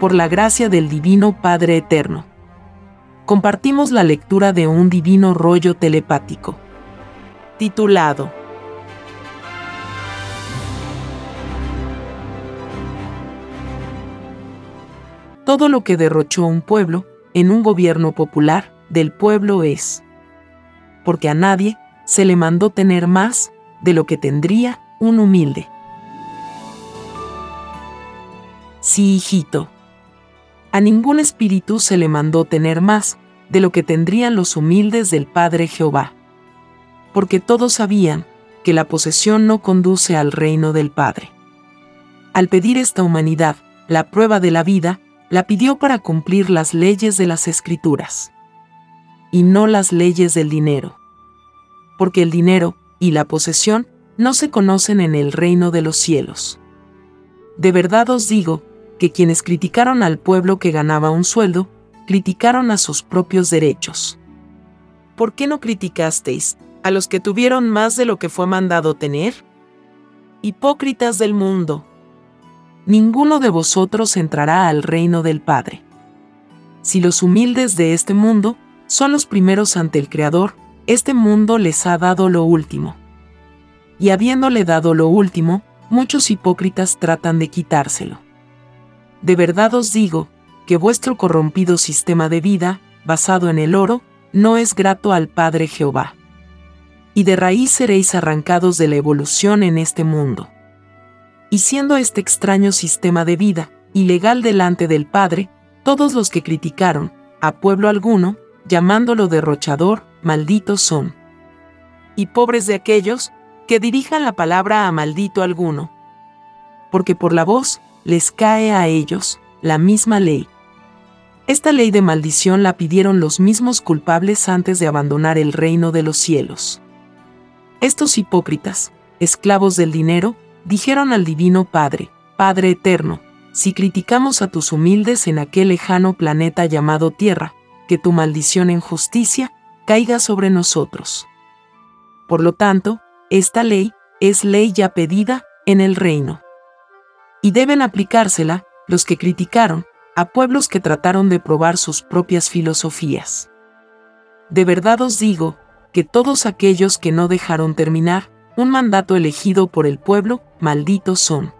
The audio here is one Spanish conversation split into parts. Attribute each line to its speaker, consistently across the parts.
Speaker 1: por la gracia del Divino Padre Eterno. Compartimos la lectura de un divino rollo telepático. Titulado Todo lo que derrochó un pueblo, en un gobierno popular, del pueblo es. Porque a nadie se le mandó tener más de lo que tendría un humilde. Sí, hijito. A ningún espíritu se le mandó tener más de lo que tendrían los humildes del Padre Jehová. Porque todos sabían que la posesión no conduce al reino del Padre. Al pedir esta humanidad la prueba de la vida, la pidió para cumplir las leyes de las escrituras y no las leyes del dinero. Porque el dinero y la posesión no se conocen en el reino de los cielos. De verdad os digo que quienes criticaron al pueblo que ganaba un sueldo, criticaron a sus propios derechos. ¿Por qué no criticasteis a los que tuvieron más de lo que fue mandado tener? Hipócritas del mundo. Ninguno de vosotros entrará al reino del Padre. Si los humildes de este mundo son los primeros ante el Creador, este mundo les ha dado lo último. Y habiéndole dado lo último, muchos hipócritas tratan de quitárselo. De verdad os digo, que vuestro corrompido sistema de vida, basado en el oro, no es grato al Padre Jehová. Y de raíz seréis arrancados de la evolución en este mundo. Y siendo este extraño sistema de vida, ilegal delante del Padre, todos los que criticaron, a pueblo alguno, llamándolo derrochador, malditos son. Y pobres de aquellos que dirijan la palabra a maldito alguno. Porque por la voz les cae a ellos la misma ley. Esta ley de maldición la pidieron los mismos culpables antes de abandonar el reino de los cielos. Estos hipócritas, esclavos del dinero, dijeron al Divino Padre, Padre Eterno, si criticamos a tus humildes en aquel lejano planeta llamado Tierra, que tu maldición en justicia caiga sobre nosotros. Por lo tanto, esta ley es ley ya pedida en el reino. Y deben aplicársela los que criticaron a pueblos que trataron de probar sus propias filosofías. De verdad os digo que todos aquellos que no dejaron terminar un mandato elegido por el pueblo, malditos son.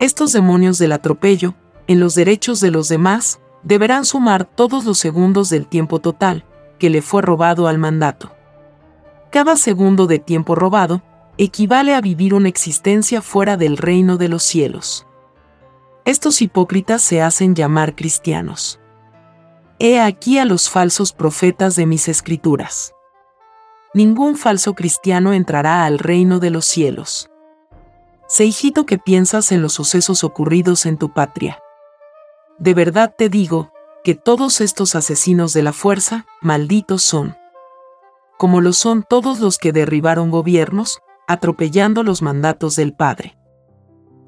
Speaker 1: Estos demonios del atropello, en los derechos de los demás, deberán sumar todos los segundos del tiempo total que le fue robado al mandato. Cada segundo de tiempo robado equivale a vivir una existencia fuera del reino de los cielos. Estos hipócritas se hacen llamar cristianos. He aquí a los falsos profetas de mis escrituras. Ningún falso cristiano entrará al reino de los cielos. Sé hijito que piensas en los sucesos ocurridos en tu patria. De verdad te digo, que todos estos asesinos de la fuerza, malditos son. Como lo son todos los que derribaron gobiernos, atropellando los mandatos del Padre.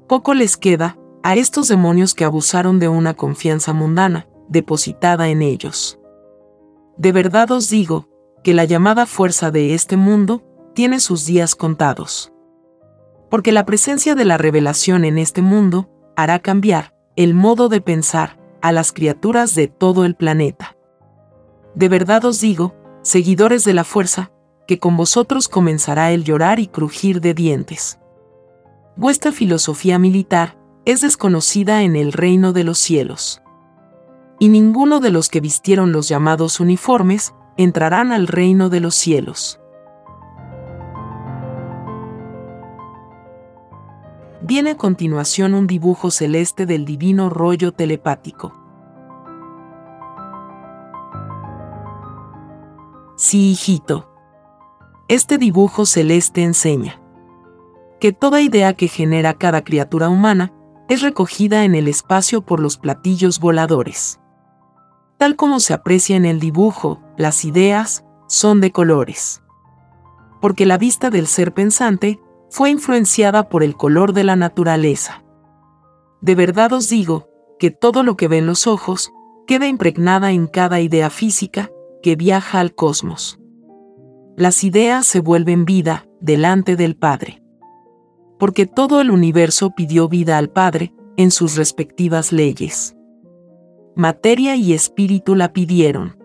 Speaker 1: Poco les queda a estos demonios que abusaron de una confianza mundana, depositada en ellos. De verdad os digo, que la llamada fuerza de este mundo tiene sus días contados. Porque la presencia de la revelación en este mundo hará cambiar, el modo de pensar a las criaturas de todo el planeta. De verdad os digo, seguidores de la fuerza, que con vosotros comenzará el llorar y crujir de dientes. Vuestra filosofía militar es desconocida en el reino de los cielos. Y ninguno de los que vistieron los llamados uniformes entrarán al reino de los cielos. Viene a continuación un dibujo celeste del divino rollo telepático. Sí, hijito. Este dibujo celeste enseña que toda idea que genera cada criatura humana es recogida en el espacio por los platillos voladores. Tal como se aprecia en el dibujo, las ideas son de colores. Porque la vista del ser pensante fue influenciada por el color de la naturaleza. De verdad os digo, que todo lo que ven los ojos, queda impregnada en cada idea física que viaja al cosmos. Las ideas se vuelven vida delante del Padre. Porque todo el universo pidió vida al Padre en sus respectivas leyes. materia y espíritu la pidieron.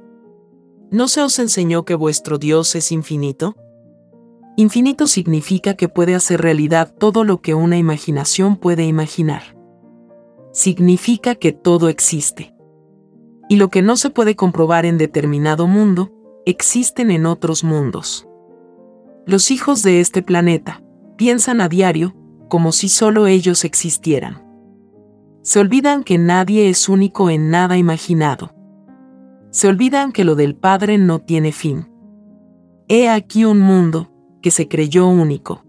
Speaker 1: ¿No se os enseñó que vuestro Dios es infinito? Infinito significa que puede hacer realidad todo lo que una imaginación puede imaginar. Significa que todo existe. Y lo que no se puede comprobar en determinado mundo, existen en otros mundos. Los hijos de este planeta piensan a diario como si solo ellos existieran. Se olvidan que nadie es único en nada imaginado. Se olvidan que lo del Padre no tiene fin. He aquí un mundo que se creyó único.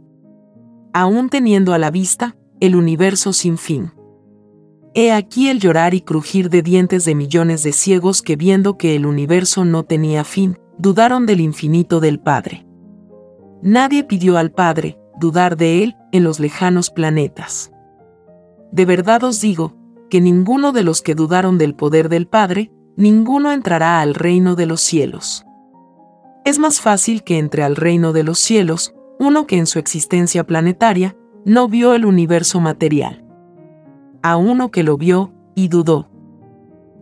Speaker 1: Aún teniendo a la vista el universo sin fin. He aquí el llorar y crujir de dientes de millones de ciegos que viendo que el universo no tenía fin, dudaron del infinito del Padre. Nadie pidió al Padre dudar de Él en los lejanos planetas. De verdad os digo, que ninguno de los que dudaron del poder del Padre, ninguno entrará al reino de los cielos. Es más fácil que entre al reino de los cielos uno que en su existencia planetaria no vio el universo material. A uno que lo vio y dudó.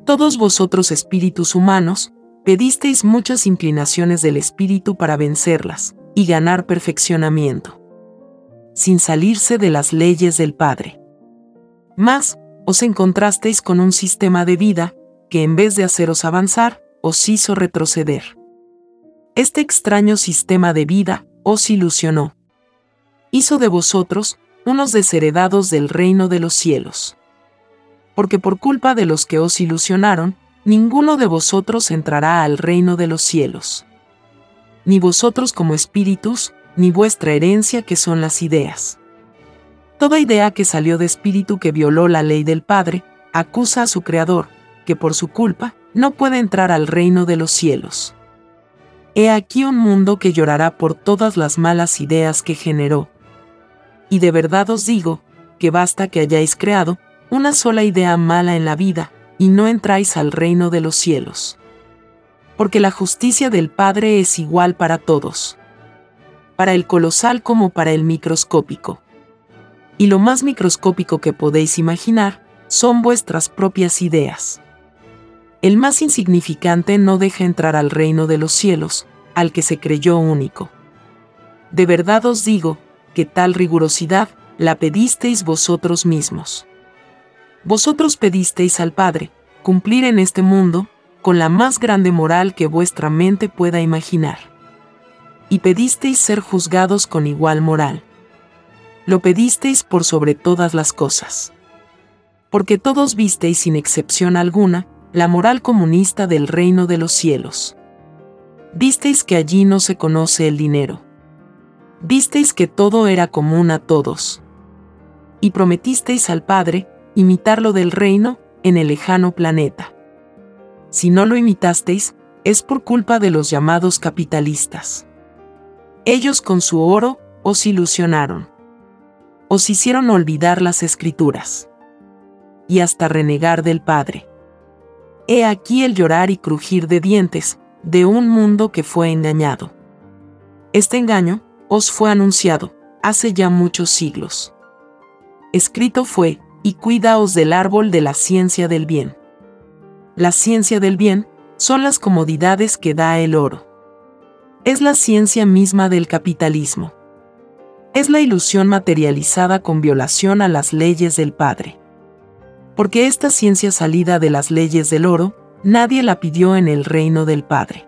Speaker 1: Todos vosotros espíritus humanos, pedisteis muchas inclinaciones del espíritu para vencerlas y ganar perfeccionamiento, sin salirse de las leyes del Padre. Mas, os encontrasteis con un sistema de vida que en vez de haceros avanzar, os hizo retroceder. Este extraño sistema de vida os ilusionó. Hizo de vosotros unos desheredados del reino de los cielos. Porque por culpa de los que os ilusionaron, ninguno de vosotros entrará al reino de los cielos. Ni vosotros como espíritus, ni vuestra herencia que son las ideas. Toda idea que salió de espíritu que violó la ley del Padre, acusa a su Creador, que por su culpa no puede entrar al reino de los cielos. He aquí un mundo que llorará por todas las malas ideas que generó. Y de verdad os digo, que basta que hayáis creado una sola idea mala en la vida, y no entráis al reino de los cielos. Porque la justicia del Padre es igual para todos. Para el colosal como para el microscópico. Y lo más microscópico que podéis imaginar, son vuestras propias ideas el más insignificante no deja entrar al reino de los cielos, al que se creyó único. De verdad os digo, que tal rigurosidad la pedisteis vosotros mismos. Vosotros pedisteis al Padre, cumplir en este mundo, con la más grande moral que vuestra mente pueda imaginar. Y pedisteis ser juzgados con igual moral. Lo pedisteis por sobre todas las cosas. Porque todos visteis sin excepción alguna, la moral comunista del reino de los cielos. Visteis que allí no se conoce el dinero. Visteis que todo era común a todos. Y prometisteis al Padre imitarlo del reino en el lejano planeta. Si no lo imitasteis, es por culpa de los llamados capitalistas. Ellos con su oro os ilusionaron. Os hicieron olvidar las escrituras. Y hasta renegar del Padre. He aquí el llorar y crujir de dientes, de un mundo que fue engañado. Este engaño os fue anunciado, hace ya muchos siglos. Escrito fue, y cuidaos del árbol de la ciencia del bien. La ciencia del bien son las comodidades que da el oro. Es la ciencia misma del capitalismo. Es la ilusión materializada con violación a las leyes del Padre porque esta ciencia salida de las leyes del oro, nadie la pidió en el reino del Padre.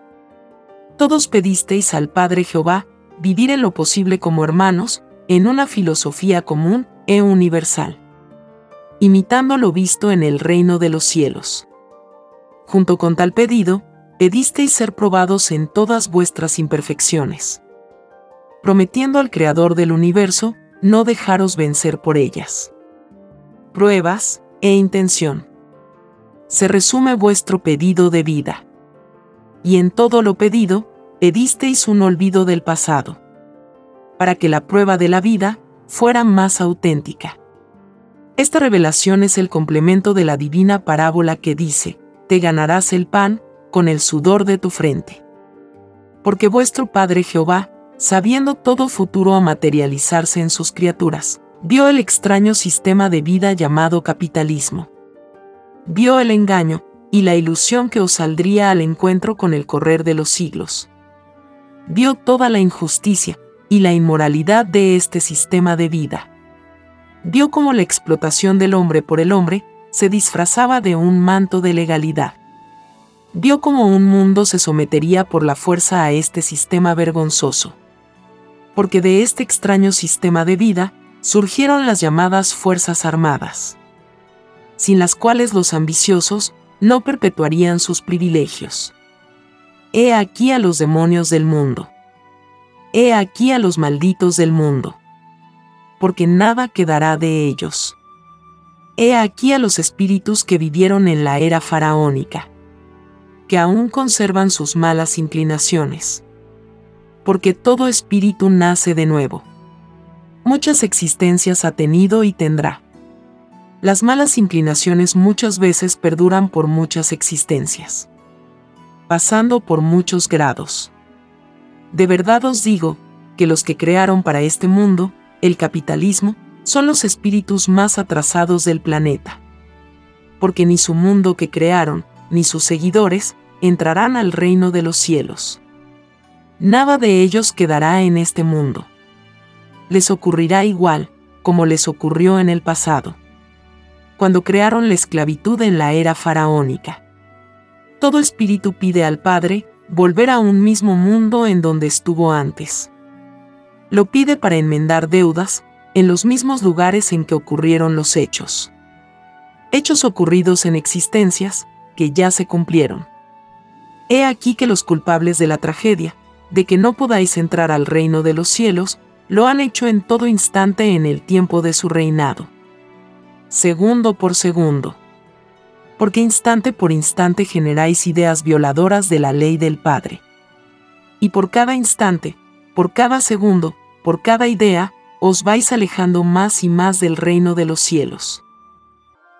Speaker 1: Todos pedisteis al Padre Jehová vivir en lo posible como hermanos, en una filosofía común e universal, imitando lo visto en el reino de los cielos. Junto con tal pedido, pedisteis ser probados en todas vuestras imperfecciones, prometiendo al Creador del universo no dejaros vencer por ellas. Pruebas, e intención. Se resume vuestro pedido de vida. Y en todo lo pedido, pedisteis un olvido del pasado, para que la prueba de la vida fuera más auténtica. Esta revelación es el complemento de la divina parábola que dice, te ganarás el pan con el sudor de tu frente. Porque vuestro Padre Jehová, sabiendo todo futuro a materializarse en sus criaturas, Vio el extraño sistema de vida llamado capitalismo. Vio el engaño, y la ilusión que os saldría al encuentro con el correr de los siglos. Vio toda la injusticia y la inmoralidad de este sistema de vida. Vio cómo la explotación del hombre por el hombre se disfrazaba de un manto de legalidad. Vio cómo un mundo se sometería por la fuerza a este sistema vergonzoso. Porque de este extraño sistema de vida surgieron las llamadas Fuerzas Armadas, sin las cuales los ambiciosos no perpetuarían sus privilegios. He aquí a los demonios del mundo. He aquí a los malditos del mundo. Porque nada quedará de ellos. He aquí a los espíritus que vivieron en la era faraónica, que aún conservan sus malas inclinaciones. Porque todo espíritu nace de nuevo. Muchas existencias ha tenido y tendrá. Las malas inclinaciones muchas veces perduran por muchas existencias pasando por muchos grados. De verdad os digo, que los que crearon para este mundo, el capitalismo, son los espíritus más atrasados del planeta. Porque ni su mundo que crearon, ni sus seguidores, entrarán al reino de los cielos. Nada de ellos quedará en este mundo. Les ocurrirá igual, como les ocurrió en el pasado, cuando crearon la esclavitud en la era faraónica todo espíritu pide al Padre volver a un mismo mundo en donde estuvo antes. Lo pide para enmendar deudas en los mismos lugares en que ocurrieron los hechos. Hechos ocurridos en existencias que ya se cumplieron. He aquí que los culpables de la tragedia, de que no podáis entrar al reino de los cielos, lo han hecho en todo instante en el tiempo de su reinado. Segundo por segundo porque instante por instante generáis ideas violadoras de la ley del Padre. Y por cada instante, por cada segundo, por cada idea, os vais alejando más y más del reino de los cielos.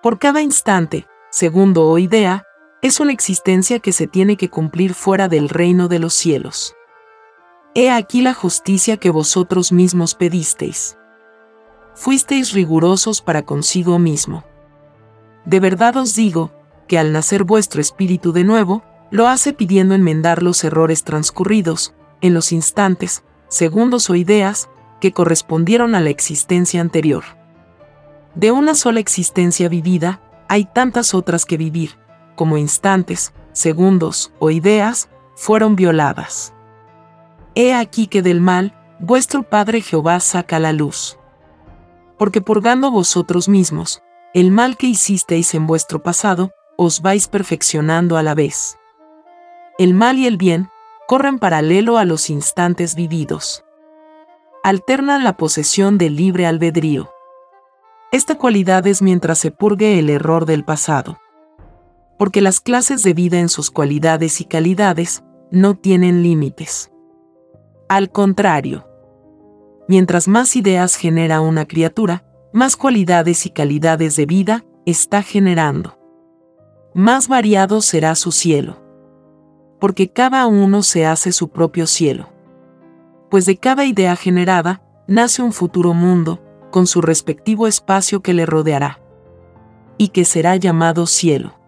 Speaker 1: Por cada instante, segundo o idea, es una existencia que se tiene que cumplir fuera del reino de los cielos. He aquí la justicia que vosotros mismos pedisteis. Fuisteis rigurosos para consigo mismo de verdad os digo, que al nacer vuestro espíritu de nuevo, lo hace pidiendo enmendar los errores transcurridos, en los instantes, segundos o ideas, que correspondieron a la existencia anterior. De una sola existencia vivida, hay tantas otras que vivir, como instantes, segundos o ideas, fueron violadas. He aquí que del mal, vuestro Padre Jehová saca la luz. Porque purgando vosotros mismos, el mal que hicisteis en vuestro pasado, os vais perfeccionando a la vez. El mal y el bien corren paralelo a los instantes vividos. Alternan la posesión del libre albedrío. Esta cualidad es mientras se purgue el error del pasado. Porque las clases de vida en sus cualidades y calidades no tienen límites. Al contrario, mientras más ideas genera una criatura, más cualidades y calidades de vida está generando. Más variado será su cielo. Porque cada uno se hace su propio cielo. Pues de cada idea generada, nace un futuro mundo, con su respectivo espacio que le rodeará. Y que será llamado cielo.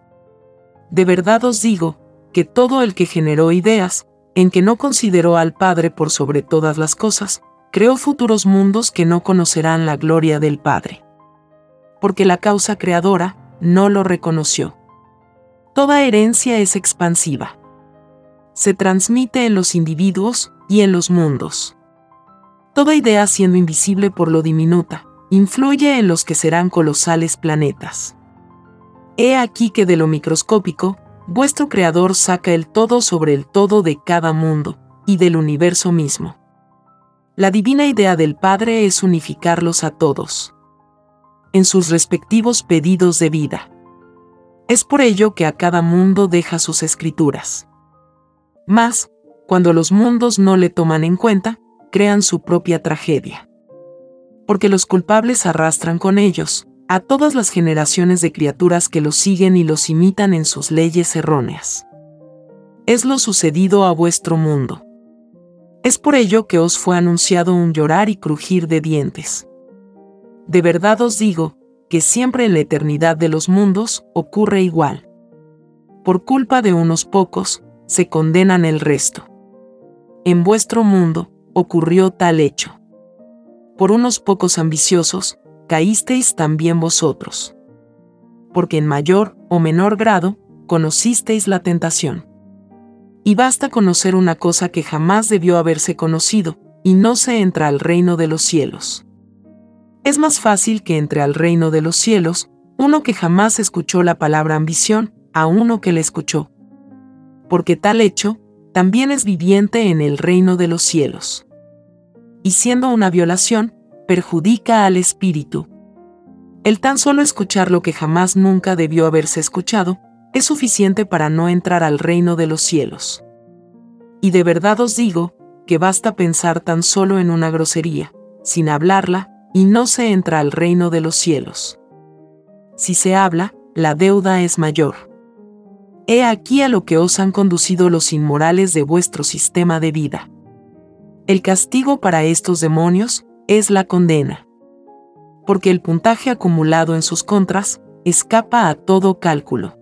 Speaker 1: De verdad os digo, que todo el que generó ideas, en que no consideró al Padre por sobre todas las cosas, creó futuros mundos que no conocerán la gloria del Padre. Porque la causa creadora no lo reconoció. Toda herencia es expansiva. Se transmite en los individuos y en los mundos. Toda idea siendo invisible por lo diminuta, influye en los que serán colosales planetas. He aquí que de lo microscópico, vuestro Creador saca el todo sobre el todo de cada mundo, y del universo mismo. La divina idea del Padre es unificarlos a todos en sus respectivos pedidos de vida. Es por ello que a cada mundo deja sus escrituras. Mas, cuando los mundos no le toman en cuenta, crean su propia tragedia. Porque los culpables arrastran con ellos a todas las generaciones de criaturas que los siguen y los imitan en sus leyes erróneas. Es lo sucedido a vuestro mundo. Es por ello que os fue anunciado un llorar y crujir de dientes. De verdad os digo, que siempre en la eternidad de los mundos ocurre igual. por culpa de unos pocos, se condenan el resto. En vuestro mundo ocurrió tal hecho. Por unos pocos ambiciosos, caísteis también vosotros. Porque en mayor o menor grado, conocisteis la tentación. Y basta conocer una cosa que jamás debió haberse conocido, y no se entra al reino de los cielos. Es más fácil que entre al reino de los cielos uno que jamás escuchó la palabra ambición a uno que la escuchó. Porque tal hecho también es viviente en el reino de los cielos. Y siendo una violación, perjudica al espíritu. El tan solo escuchar lo que jamás nunca debió haberse escuchado, es suficiente para no entrar al reino de los cielos. Y de verdad os digo, que basta pensar tan solo en una grosería, sin hablarla, y no se entra al reino de los cielos. Si se habla, la deuda es mayor. He aquí a lo que os han conducido los inmorales de vuestro sistema de vida. El castigo para estos demonios es la condena. Porque el puntaje acumulado en sus contras escapa a todo cálculo.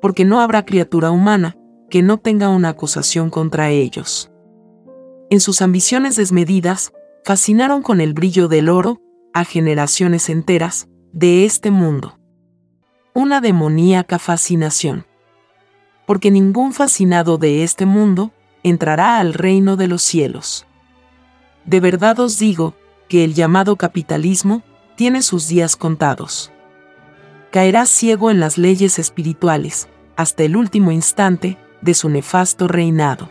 Speaker 1: Porque no habrá criatura humana que no tenga una acusación contra ellos. En sus ambiciones desmedidas, fascinaron con el brillo del oro a generaciones enteras de este mundo. Una demoníaca fascinación. Porque ningún fascinado de este mundo entrará al reino de los cielos. De verdad os digo que el llamado capitalismo tiene sus días contados. Caerá ciego en las leyes espirituales, hasta el último instante de su nefasto reinado.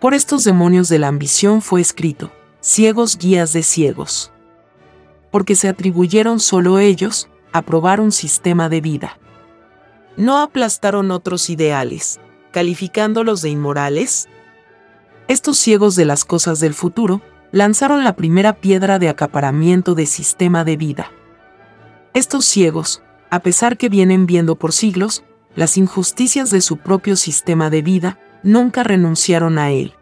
Speaker 1: Por estos demonios de la ambición fue escrito, ciegos guías de ciegos. Porque se atribuyeron solo ellos a probar un sistema de vida. No aplastaron otros ideales, calificándolos de inmorales. Estos ciegos de las cosas del futuro lanzaron la primera piedra de acaparamiento de sistema de vida. Estos ciegos, a pesar que vienen viendo por siglos, las injusticias de su propio sistema de vida, nunca renunciaron a él.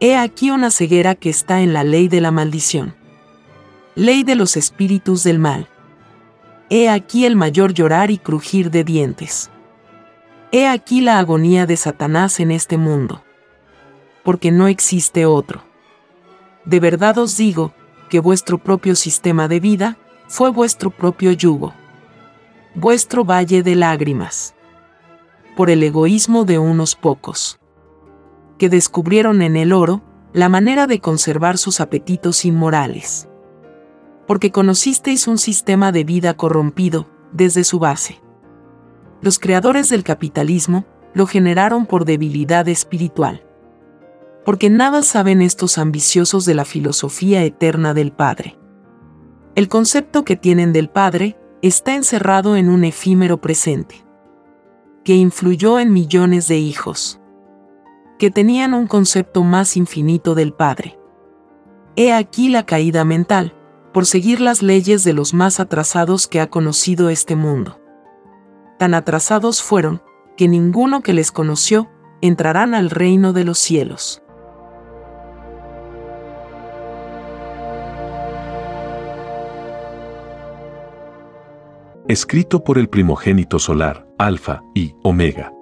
Speaker 1: He aquí una ceguera que está en la ley de la maldición. Ley de los espíritus del mal. He aquí el mayor llorar y crujir de dientes. He aquí la agonía de Satanás en este mundo. Porque no existe otro. De verdad os digo, que vuestro propio sistema de vida fue vuestro propio yugo. Vuestro valle de lágrimas por el egoísmo de unos pocos, que descubrieron en el oro la manera de conservar sus apetitos inmorales. Porque conocisteis un sistema de vida corrompido desde su base. Los creadores del capitalismo lo generaron por debilidad espiritual. Porque nada saben estos ambiciosos de la filosofía eterna del Padre. El concepto que tienen del Padre está encerrado en un efímero presente que influyó en millones de hijos, que tenían un concepto más infinito del Padre. He aquí la caída mental, por seguir las leyes de los más atrasados que ha conocido este mundo. Tan atrasados fueron, que ninguno que les conoció entrarán al reino de los cielos.
Speaker 2: Escrito por el primogénito solar, Alfa y Omega.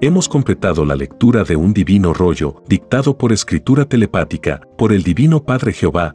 Speaker 2: Hemos completado la lectura de un divino rollo, dictado por escritura telepática, por el Divino Padre Jehová,